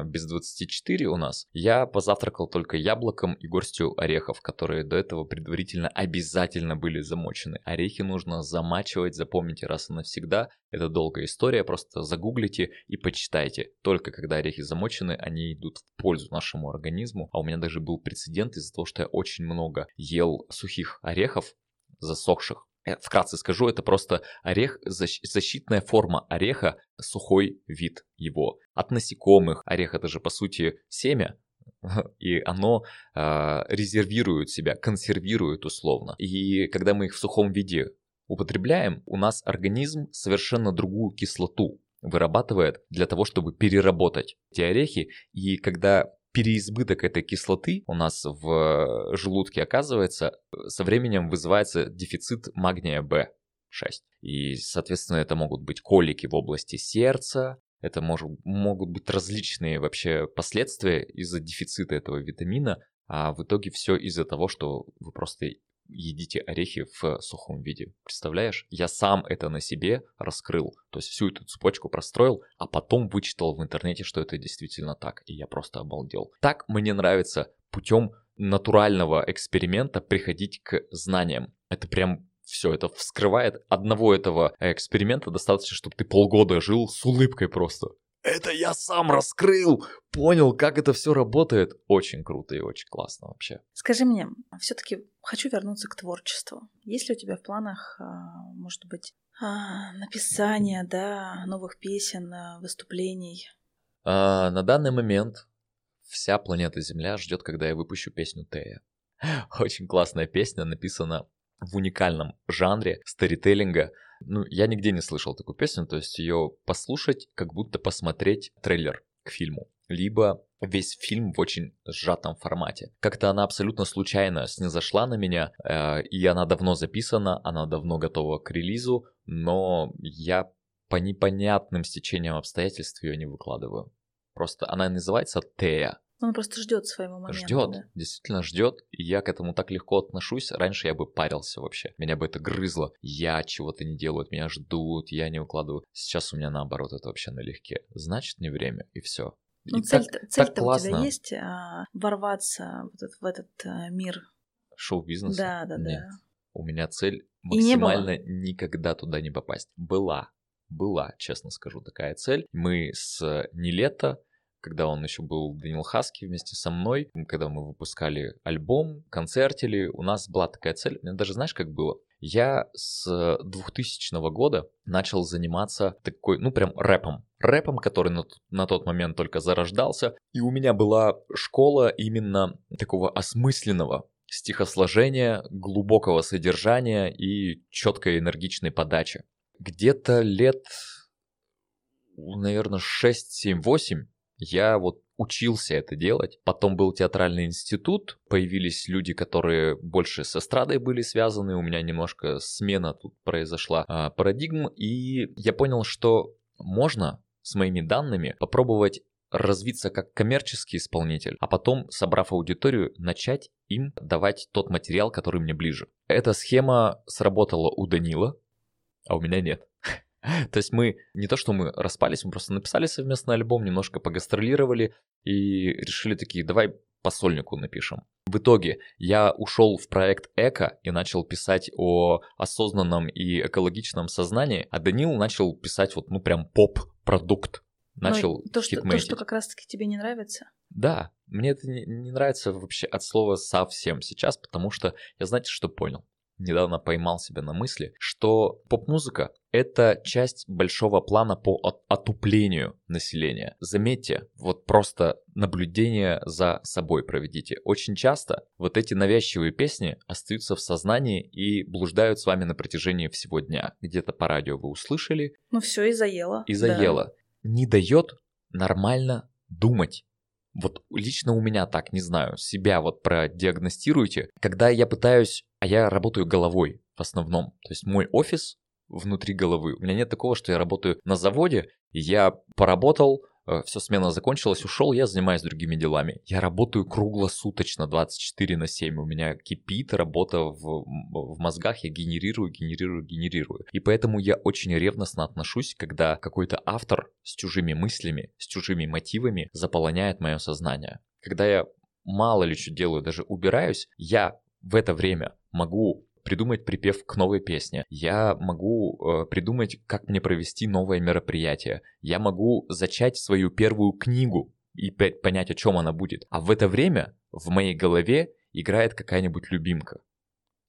Speaker 2: без 24 у нас, я позавтракал только яблоком и горстью орехов, которые до этого предварительно обязательно были замочены. Орехи нужно замачивать, запомните раз и навсегда. Это долгая история, просто загуглите и почитайте. Только когда орехи замочены, они идут в пользу нашему организму. А у меня даже был прецедент из-за того, что я очень много ел сухих орехов, засохших, вкратце скажу, это просто орех, защитная форма ореха, сухой вид его. От насекомых орех это же по сути семя, и оно э, резервирует себя, консервирует условно. И когда мы их в сухом виде употребляем, у нас организм совершенно другую кислоту вырабатывает для того, чтобы переработать эти орехи. И когда переизбыток этой кислоты у нас в желудке оказывается, со временем вызывается дефицит магния В6. И, соответственно, это могут быть колики в области сердца, это может, могут быть различные вообще последствия из-за дефицита этого витамина, а в итоге все из-за того, что вы просто едите орехи в сухом виде. Представляешь? Я сам это на себе раскрыл, то есть всю эту цепочку простроил, а потом вычитал в интернете, что это действительно так, и я просто обалдел. Так мне нравится путем натурального эксперимента приходить к знаниям. Это прям все это вскрывает. Одного этого эксперимента достаточно, чтобы ты полгода жил с улыбкой просто. Это я сам раскрыл, понял, как это все работает. Очень круто и очень классно вообще.
Speaker 1: Скажи мне, все-таки хочу вернуться к творчеству. Есть ли у тебя в планах, а, может быть, а, написание, да, новых песен, а, выступлений?
Speaker 2: А, на данный момент вся планета Земля ждет, когда я выпущу песню Тея. Очень классная песня, написана в уникальном жанре сторителлинга. Ну, я нигде не слышал такую песню, то есть ее послушать, как будто посмотреть трейлер к фильму, либо весь фильм в очень сжатом формате. Как-то она абсолютно случайно снизошла на меня, э, и она давно записана, она давно готова к релизу, но я по непонятным стечениям обстоятельств ее не выкладываю. Просто она называется Тея.
Speaker 1: Он просто ждет своего момента.
Speaker 2: Ждет,
Speaker 1: да?
Speaker 2: действительно ждет. И я к этому так легко отношусь. Раньше я бы парился вообще. Меня бы это грызло. Я чего-то не делаю, меня ждут, я не укладываю. Сейчас у меня наоборот это вообще налегке. Значит, не время, и все.
Speaker 1: Ну, цель-то, цель-то у тебя есть а, ворваться в этот, в этот а, мир
Speaker 2: шоу-бизнеса?
Speaker 1: Да, да,
Speaker 2: Нет.
Speaker 1: да.
Speaker 2: У меня цель максимально никогда туда не попасть. Была, была, честно скажу, такая цель. Мы с Нелета когда он еще был Данил Хаски вместе со мной, когда мы выпускали альбом, концертили, у нас была такая цель. Даже знаешь, как было? Я с 2000 года начал заниматься такой, ну прям рэпом. Рэпом, который на, на тот момент только зарождался. И у меня была школа именно такого осмысленного стихосложения, глубокого содержания и четкой энергичной подачи. Где-то лет, наверное, 6, 7, 8 я вот учился это делать. Потом был театральный институт, появились люди, которые больше с эстрадой были связаны, у меня немножко смена тут произошла а, парадигм, и я понял, что можно с моими данными попробовать развиться как коммерческий исполнитель, а потом, собрав аудиторию, начать им давать тот материал, который мне ближе. Эта схема сработала у Данила, а у меня нет. То есть мы не то, что мы распались, мы просто написали совместный альбом, немножко погастролировали и решили такие, давай по сольнику напишем. В итоге я ушел в проект Эко и начал писать о осознанном и экологичном сознании, а Данил начал писать вот ну прям поп-продукт. Начал
Speaker 1: то, что, то, что как раз-таки тебе не нравится?
Speaker 2: Да, мне это не, не нравится вообще от слова совсем сейчас, потому что я знаете, что понял? Недавно поймал себя на мысли, что поп-музыка — это часть большого плана по отуплению населения. Заметьте, вот просто наблюдение за собой проведите. Очень часто вот эти навязчивые песни остаются в сознании и блуждают с вами на протяжении всего дня. Где-то по радио вы услышали.
Speaker 1: Ну все, и заело.
Speaker 2: И заело. Да. Не дает нормально думать. Вот лично у меня так, не знаю, себя вот продиагностируйте. Когда я пытаюсь, а я работаю головой в основном, то есть мой офис внутри головы. У меня нет такого, что я работаю на заводе, я поработал, все, смена закончилась, ушел, я занимаюсь другими делами. Я работаю круглосуточно, 24 на 7. У меня кипит работа в, в мозгах, я генерирую, генерирую, генерирую. И поэтому я очень ревностно отношусь, когда какой-то автор с чужими мыслями, с чужими мотивами заполоняет мое сознание. Когда я мало ли что делаю, даже убираюсь, я в это время могу придумать припев к новой песне. Я могу э, придумать, как мне провести новое мероприятие. Я могу зачать свою первую книгу и понять, о чем она будет. А в это время в моей голове играет какая-нибудь любимка.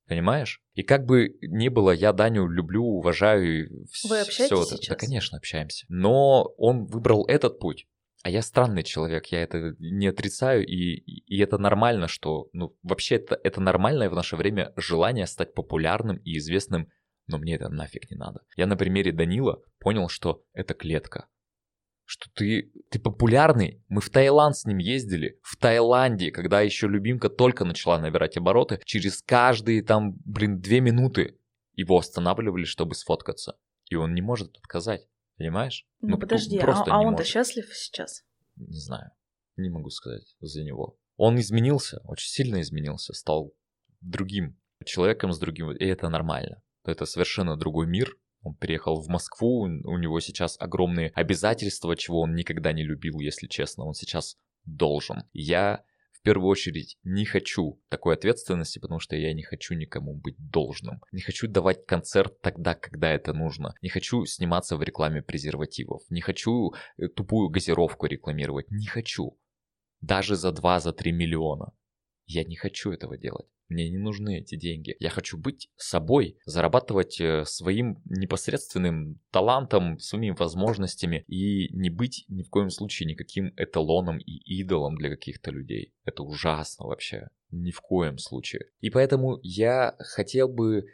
Speaker 2: Понимаешь? И как бы ни было, я Даню люблю, уважаю.
Speaker 1: Вы общаетесь все
Speaker 2: это. Да, конечно, общаемся. Но он выбрал этот путь. А я странный человек, я это не отрицаю, и, и это нормально, что, ну, вообще это, это нормальное в наше время желание стать популярным и известным, но мне это нафиг не надо. Я на примере Данила понял, что это клетка. Что ты, ты популярный. Мы в Таиланд с ним ездили. В Таиланде, когда еще любимка только начала набирать обороты, через каждые там, блин, две минуты его останавливали, чтобы сфоткаться. И он не может отказать. Понимаешь?
Speaker 1: Ну, ну подожди, а, а он-то счастлив сейчас?
Speaker 2: Не знаю. Не могу сказать за него. Он изменился, очень сильно изменился, стал другим человеком с другим, и это нормально. Это совершенно другой мир. Он переехал в Москву, у него сейчас огромные обязательства, чего он никогда не любил, если честно. Он сейчас должен. Я в первую очередь не хочу такой ответственности, потому что я не хочу никому быть должным. Не хочу давать концерт тогда, когда это нужно. Не хочу сниматься в рекламе презервативов. Не хочу э, тупую газировку рекламировать. Не хочу. Даже за 2-3 за миллиона. Я не хочу этого делать. Мне не нужны эти деньги. Я хочу быть собой, зарабатывать э, своим непосредственным талантом, своими возможностями и не быть ни в коем случае никаким эталоном и идолом для каких-то людей. Это ужасно вообще. Ни в коем случае. И поэтому я хотел бы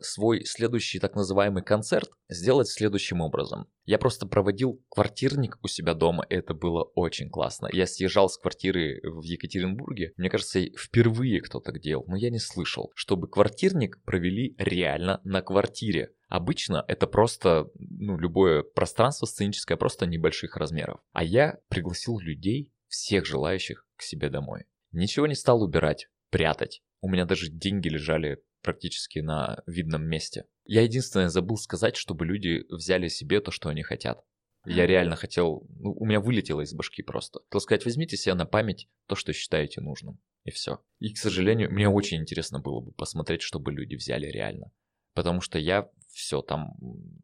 Speaker 2: свой следующий так называемый концерт сделать следующим образом. Я просто проводил квартирник у себя дома, и это было очень классно. Я съезжал с квартиры в Екатеринбурге, мне кажется, впервые кто так делал, но я не слышал, чтобы квартирник провели реально на квартире. Обычно это просто, ну, любое пространство сценическое, просто небольших размеров. А я пригласил людей, всех желающих, к себе домой. Ничего не стал убирать, прятать. У меня даже деньги лежали практически на видном месте. Я единственное забыл сказать, чтобы люди взяли себе то, что они хотят. Я реально хотел, ну, у меня вылетело из башки просто. Хотел сказать, возьмите себе на память то, что считаете нужным. И все. И, к сожалению, мне очень интересно было бы посмотреть, чтобы люди взяли реально. Потому что я все там,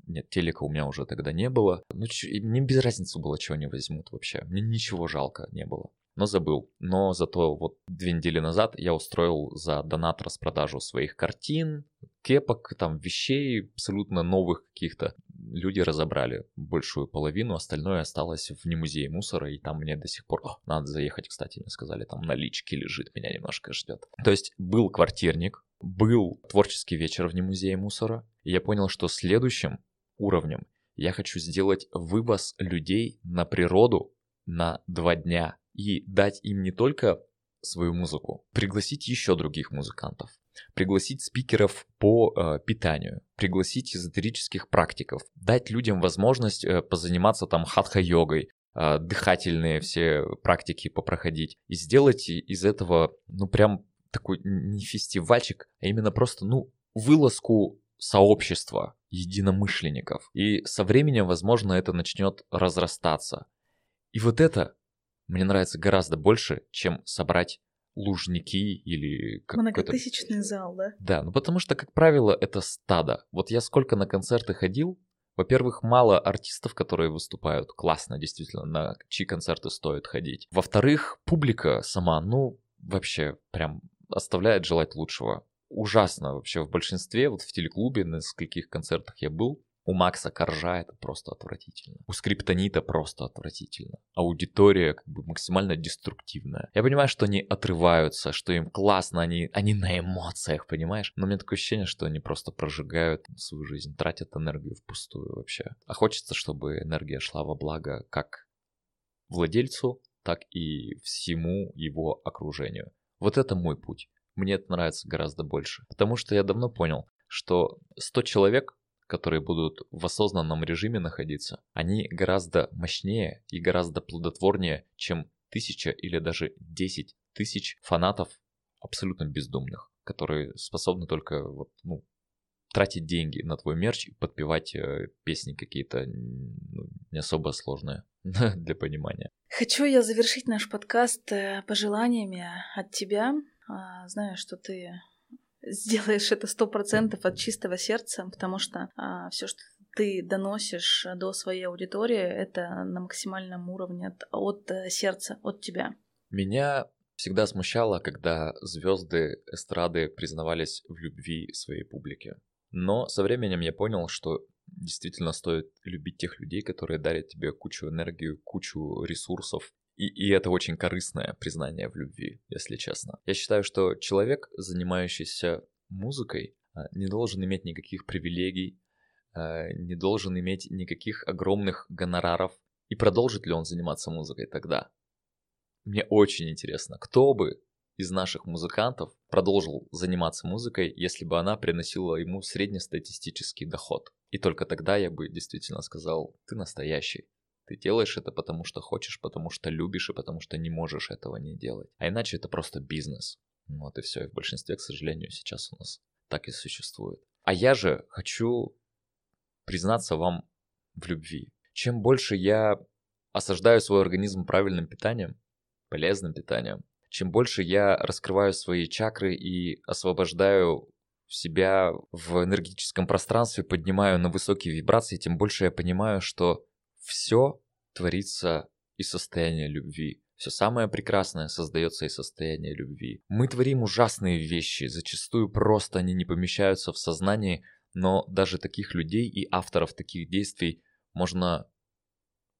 Speaker 2: нет, телека у меня уже тогда не было. Ну, мне без разницы было, чего они возьмут вообще. Мне ничего жалко не было но забыл. Но зато вот две недели назад я устроил за донат распродажу своих картин, кепок, там вещей абсолютно новых каких-то. Люди разобрали большую половину, остальное осталось в музее мусора, и там мне до сих пор... О, надо заехать, кстати, мне сказали, там налички лежит, меня немножко ждет. То есть был квартирник, был творческий вечер в музее мусора, и я понял, что следующим уровнем я хочу сделать вывоз людей на природу на два дня и дать им не только свою музыку, пригласить еще других музыкантов, пригласить спикеров по э, питанию, пригласить эзотерических практиков, дать людям возможность э, позаниматься там хатха-йогой, э, дыхательные все практики попроходить и сделать из этого, ну прям такой не фестивальчик, а именно просто, ну, вылазку сообщества единомышленников. И со временем, возможно, это начнет разрастаться. И вот это мне нравится гораздо больше, чем собрать лужники или
Speaker 1: Многотысячный зал, да?
Speaker 2: Да, ну потому что, как правило, это стадо. Вот я сколько на концерты ходил, во-первых, мало артистов, которые выступают. Классно, действительно, на чьи концерты стоит ходить. Во-вторых, публика сама, ну, вообще, прям оставляет желать лучшего. Ужасно вообще в большинстве, вот в телеклубе, на скольких концертах я был, у Макса Коржа это просто отвратительно. У Скриптонита просто отвратительно. Аудитория как бы максимально деструктивная. Я понимаю, что они отрываются, что им классно, они, они на эмоциях, понимаешь? Но у меня такое ощущение, что они просто прожигают свою жизнь, тратят энергию впустую вообще. А хочется, чтобы энергия шла во благо как владельцу, так и всему его окружению. Вот это мой путь. Мне это нравится гораздо больше. Потому что я давно понял, что 100 человек которые будут в осознанном режиме находиться, они гораздо мощнее и гораздо плодотворнее, чем тысяча или даже десять тысяч фанатов абсолютно бездумных, которые способны только вот, ну, тратить деньги на твой мерч и подпевать э, песни какие-то ну, не особо сложные для понимания.
Speaker 1: Хочу я завершить наш подкаст э, пожеланиями от тебя. А, знаю, что ты сделаешь это сто процентов от чистого сердца, потому что а, все, что ты доносишь до своей аудитории, это на максимальном уровне от, от э, сердца, от тебя.
Speaker 2: Меня всегда смущало, когда звезды эстрады признавались в любви своей публике. Но со временем я понял, что действительно стоит любить тех людей, которые дарят тебе кучу энергии, кучу ресурсов, и, и это очень корыстное признание в любви, если честно. Я считаю, что человек, занимающийся музыкой, а, не должен иметь никаких привилегий, а, не должен иметь никаких огромных гонораров. И продолжит ли он заниматься музыкой тогда? Мне очень интересно, кто бы из наших музыкантов продолжил заниматься музыкой, если бы она приносила ему среднестатистический доход. И только тогда я бы действительно сказал, ты настоящий. Ты делаешь это потому, что хочешь, потому что любишь и потому что не можешь этого не делать. А иначе это просто бизнес. Вот и все. И в большинстве, к сожалению, сейчас у нас так и существует. А я же хочу признаться вам в любви. Чем больше я осаждаю свой организм правильным питанием, полезным питанием, чем больше я раскрываю свои чакры и освобождаю себя в энергетическом пространстве, поднимаю на высокие вибрации, тем больше я понимаю, что все творится из состояния любви. Все самое прекрасное создается из состояния любви. Мы творим ужасные вещи, зачастую просто они не помещаются в сознании, но даже таких людей и авторов таких действий можно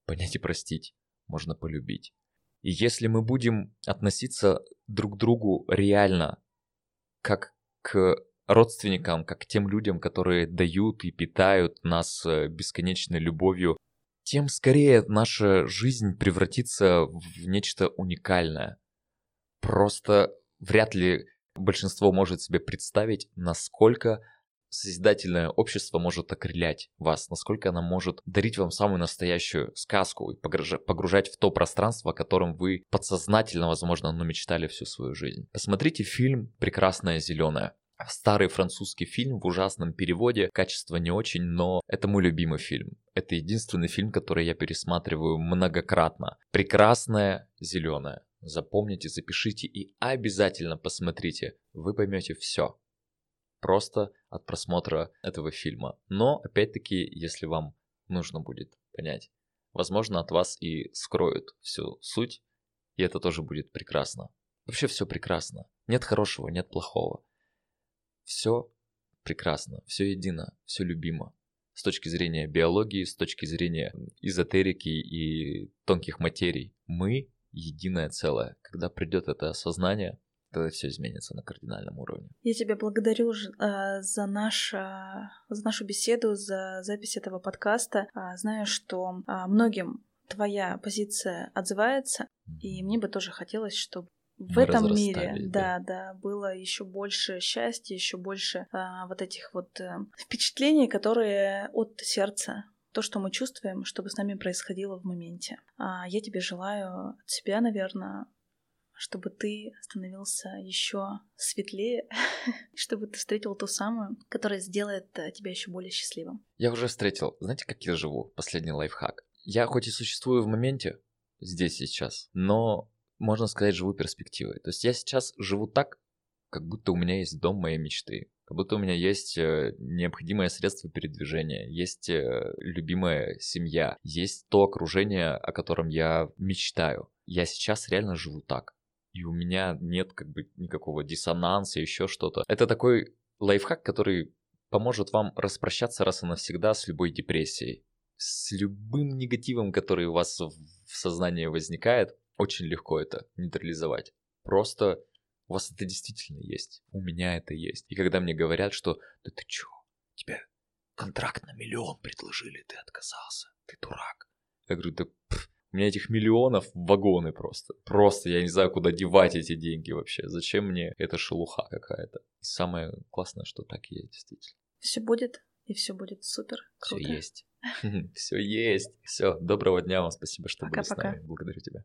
Speaker 2: понять и простить, можно полюбить. И если мы будем относиться друг к другу реально, как к родственникам, как к тем людям, которые дают и питают нас э, бесконечной любовью, тем скорее наша жизнь превратится в нечто уникальное. Просто вряд ли большинство может себе представить, насколько созидательное общество может окрылять вас, насколько оно может дарить вам самую настоящую сказку и погружать в то пространство, о котором вы подсознательно, возможно, но мечтали всю свою жизнь. Посмотрите фильм «Прекрасное зеленое». Старый французский фильм в ужасном переводе, качество не очень, но это мой любимый фильм. Это единственный фильм, который я пересматриваю многократно. Прекрасное зеленое. Запомните, запишите и обязательно посмотрите. Вы поймете все. Просто от просмотра этого фильма. Но, опять-таки, если вам нужно будет понять, возможно, от вас и скроют всю суть, и это тоже будет прекрасно. Вообще все прекрасно. Нет хорошего, нет плохого все прекрасно, все едино, все любимо. С точки зрения биологии, с точки зрения эзотерики и тонких материй. Мы единое целое. Когда придет это осознание, тогда все изменится на кардинальном уровне.
Speaker 1: Я тебя благодарю э, за, наш, э, за нашу беседу, за запись этого подкаста. Э, знаю, что э, многим твоя позиция отзывается, mm-hmm. и мне бы тоже хотелось, чтобы в Мы этом мире, да, да, было еще больше счастья, еще больше а, вот этих вот а, впечатлений, которые от сердца, то, что мы чувствуем, чтобы с нами происходило в моменте. А я тебе желаю от себя, наверное, чтобы ты становился еще светлее, чтобы ты встретил ту самую, которая сделает э, тебя еще более счастливым.
Speaker 2: Я уже встретил. Знаете, как я живу? Последний лайфхак. Я хоть и существую в моменте, здесь сейчас, но можно сказать, живу перспективой. То есть я сейчас живу так, как будто у меня есть дом моей мечты, как будто у меня есть э, необходимое средство передвижения, есть э, любимая семья, есть то окружение, о котором я мечтаю. Я сейчас реально живу так. И у меня нет как бы никакого диссонанса, еще что-то. Это такой лайфхак, который поможет вам распрощаться раз и навсегда с любой депрессией, с любым негативом, который у вас в сознании возникает, очень легко это нейтрализовать. Просто у вас это действительно есть. У меня это есть. И когда мне говорят, что да ты чё, тебе контракт на миллион предложили, ты отказался, ты дурак. Я говорю, да пф, у меня этих миллионов вагоны просто. Просто я не знаю, куда девать эти деньги вообще. Зачем мне эта шелуха какая-то? И самое классное, что так и есть, действительно.
Speaker 1: Все будет, и все будет супер.
Speaker 2: Все есть. Все есть. Все. Доброго дня вам. Спасибо, что были с нами. Благодарю тебя.